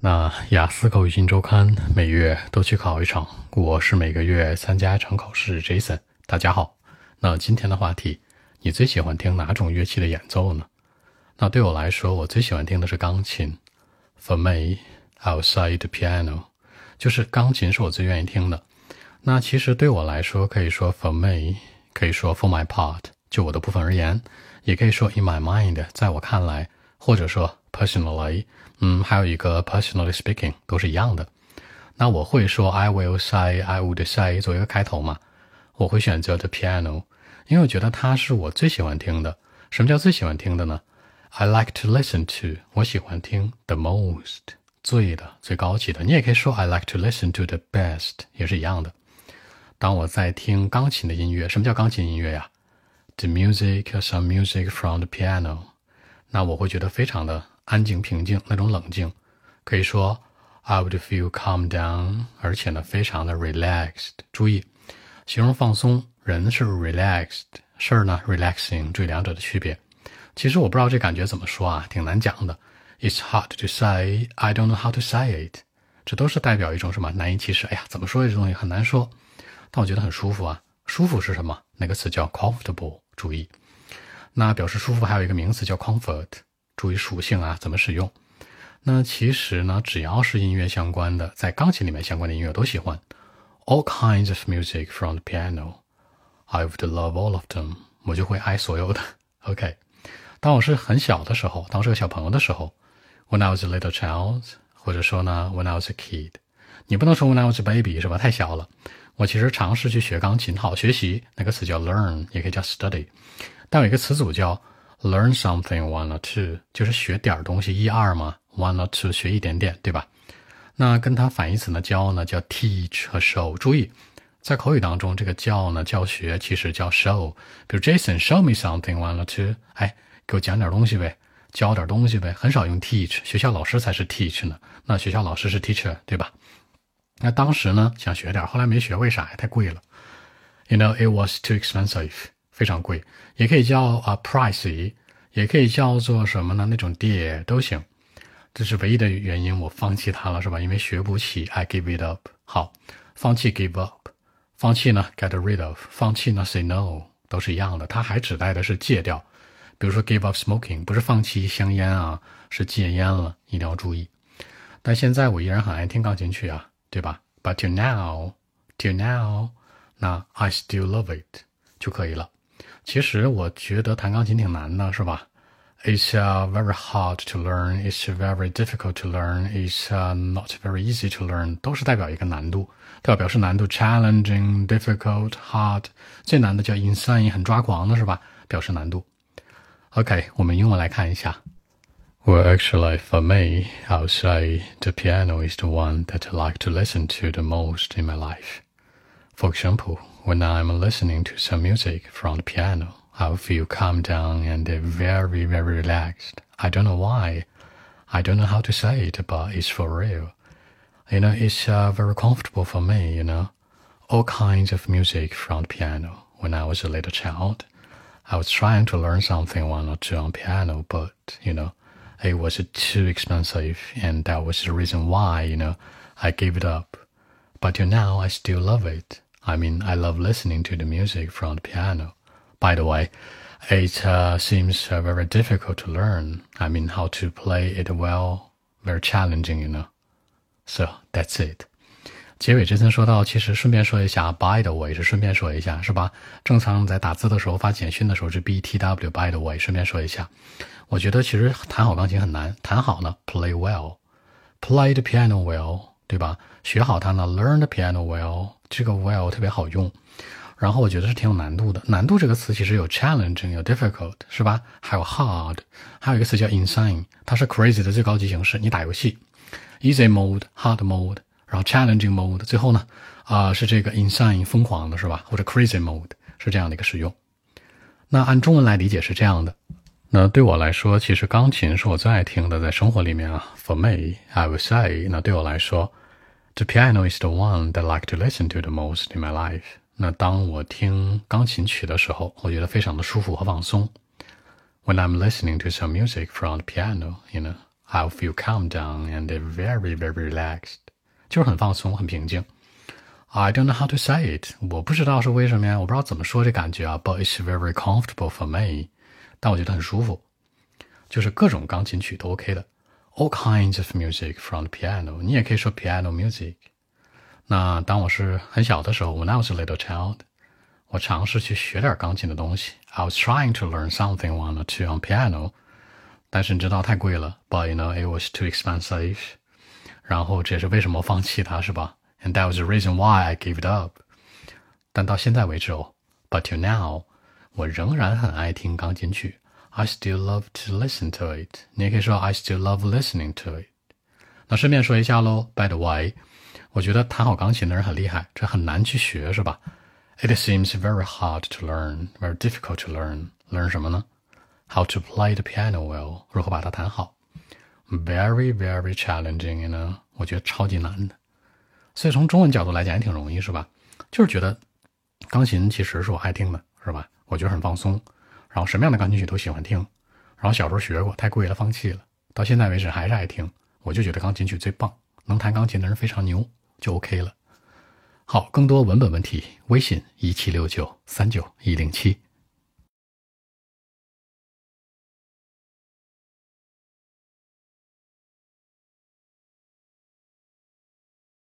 那雅思口语新周刊每月都去考一场，我是每个月参加一场考试。Jason，大家好。那今天的话题，你最喜欢听哪种乐器的演奏呢？那对我来说，我最喜欢听的是钢琴。For me, outside the piano，就是钢琴是我最愿意听的。那其实对我来说，可以说 for me，可以说 for my part，就我的部分而言，也可以说 in my mind，在我看来，或者说 personally。嗯，还有一个 personally speaking 都是一样的。那我会说 I will say, I would say 做一个开头嘛。我会选择 the piano，因为我觉得它是我最喜欢听的。什么叫最喜欢听的呢？I like to listen to，我喜欢听 the most 最的最高级的。你也可以说 I like to listen to the best，也是一样的。当我在听钢琴的音乐，什么叫钢琴音乐呀？The music, some music from the piano，那我会觉得非常的。安静、平静那种冷静，可以说 I would feel calm down，而且呢，非常的 relaxed。注意，形容放松，人是 relaxed，事儿呢 relaxing，注意两者的区别。其实我不知道这感觉怎么说啊，挺难讲的。It's hard to say, I don't know how to say it。这都是代表一种什么难以启齿？哎呀，怎么说这东西很难说，但我觉得很舒服啊。舒服是什么？那个词叫 comfortable。注意，那表示舒服还有一个名词叫 comfort。注意属性啊，怎么使用？那其实呢，只要是音乐相关的，在钢琴里面相关的音乐都喜欢。All kinds of music from the piano, I would love all of them。我就会爱所有的。OK，当我是很小的时候，当我是个小朋友的时候，When I was a little child，或者说呢，When I was a kid，你不能说 When I was a baby 是吧？太小了。我其实尝试去学钢琴，好学习，那个词叫 learn，也可以叫 study，但有一个词组叫。Learn something one or two，就是学点东西一二嘛。One or two，学一点点，对吧？那跟它反义词呢，教呢叫 teach 和 show。注意，在口语当中，这个教呢教学其实叫 show。比如 Jason show me something one or two，哎，给我讲点东西呗，教点东西呗。很少用 teach，学校老师才是 teach 呢。那学校老师是 teacher，对吧？那当时呢想学点，后来没学，为啥呀？太贵了。You know it was too expensive. 非常贵，也可以叫啊 price，也可以叫做什么呢？那种 dear 都行。这是唯一的原因，我放弃它了，是吧？因为学不起，I give it up。好，放弃 give up，放弃呢 get rid of，放弃呢 say no，都是一样的。它还指代的是戒掉，比如说 give up smoking，不是放弃香烟啊，是戒烟了，一定要注意。但现在我依然很爱听钢琴曲啊，对吧？But till now，till now，那 I still love it 就可以了。其实我觉得弹钢琴挺难的，是吧？It's very hard to learn. It's very difficult to learn. It's not very easy to learn. 都是代表一个难度，都要表示难度：challenging, difficult, hard。最难的叫 insane，很抓狂的是吧？表示难度。OK，我们英文来看一下。Well, actually, for me, I would say the piano is the one that I like to listen to the most in my life. For example, when I'm listening to some music from the piano, I feel calm down and very, very relaxed. I don't know why. I don't know how to say it, but it's for real. You know, it's uh, very comfortable for me, you know. All kinds of music from the piano. When I was a little child, I was trying to learn something one or two on piano, but, you know, it was too expensive, and that was the reason why, you know, I gave it up. But till now, I still love it. I mean, I love listening to the music from the piano. By the way, it uh, seems uh, very difficult to learn. I mean, how to play it well, very challenging, you know. So that's it. 结尾这层说到，其实顺便说一下，by the way 是顺便说一下，是吧？正常在打字的时候发简讯的时候是 b t w by the way，顺便说一下。我觉得其实弹好钢琴很难，弹好呢，play well，play the piano well， 对吧？学好它呢，learn the piano well。这个 well 特别好用，然后我觉得是挺有难度的。难度这个词其实有 challenging，有 difficult，是吧？还有 hard，还有一个词叫 insane，它是 crazy 的最高级形式。你打游戏，easy mode，hard mode，然后 challenging mode，最后呢，啊是这个 insane 疯狂的是吧？或者 crazy mode 是这样的一个使用。那按中文来理解是这样的。那对我来说，其实钢琴是我最爱听的，在生活里面啊。For me，I would say，那对我来说。这 piano is the one that I like to listen to the most in my life。那当我听钢琴曲的时候，我觉得非常的舒服和放松。When I'm listening to some music from the piano, you know, I feel calm down and very, very relaxed。就是很放松，很平静。I don't know how to say it，我不知道是为什么呀，我不知道怎么说这感觉啊。But it's very comfortable for me，但我觉得很舒服，就是各种钢琴曲都 OK 的。，all kinds of music from the piano，你也可以说 piano music。那当我是很小的时候，when I was a little child，我尝试去学点钢琴的东西。I was trying to learn something one or two on piano，但是你知道太贵了，but you know it was too expensive。然后这也是为什么放弃它，是吧？And that was the reason why I gave it up。但到现在为止哦，but till now，我仍然很爱听钢琴曲。 I still love to listen to it。你也可以说 I still love listening to it。那顺便说一下喽，By the way，我觉得弹好钢琴的人很厉害，这很难去学，是吧？It seems very hard to learn, very difficult to learn. Learn 什么呢？How to play the piano well，如何把它弹好？Very, very challenging, you know？我觉得超级难的。所以从中文角度来讲也挺容易，是吧？就是觉得钢琴其实是我爱听的，是吧？我觉得很放松。然后什么样的钢琴曲都喜欢听，然后小时候学过，太贵了，放弃了。到现在为止还是爱听，我就觉得钢琴曲最棒，能弹钢琴的人非常牛，就 OK 了。好，更多文本问题，微信一七六九三九一零七。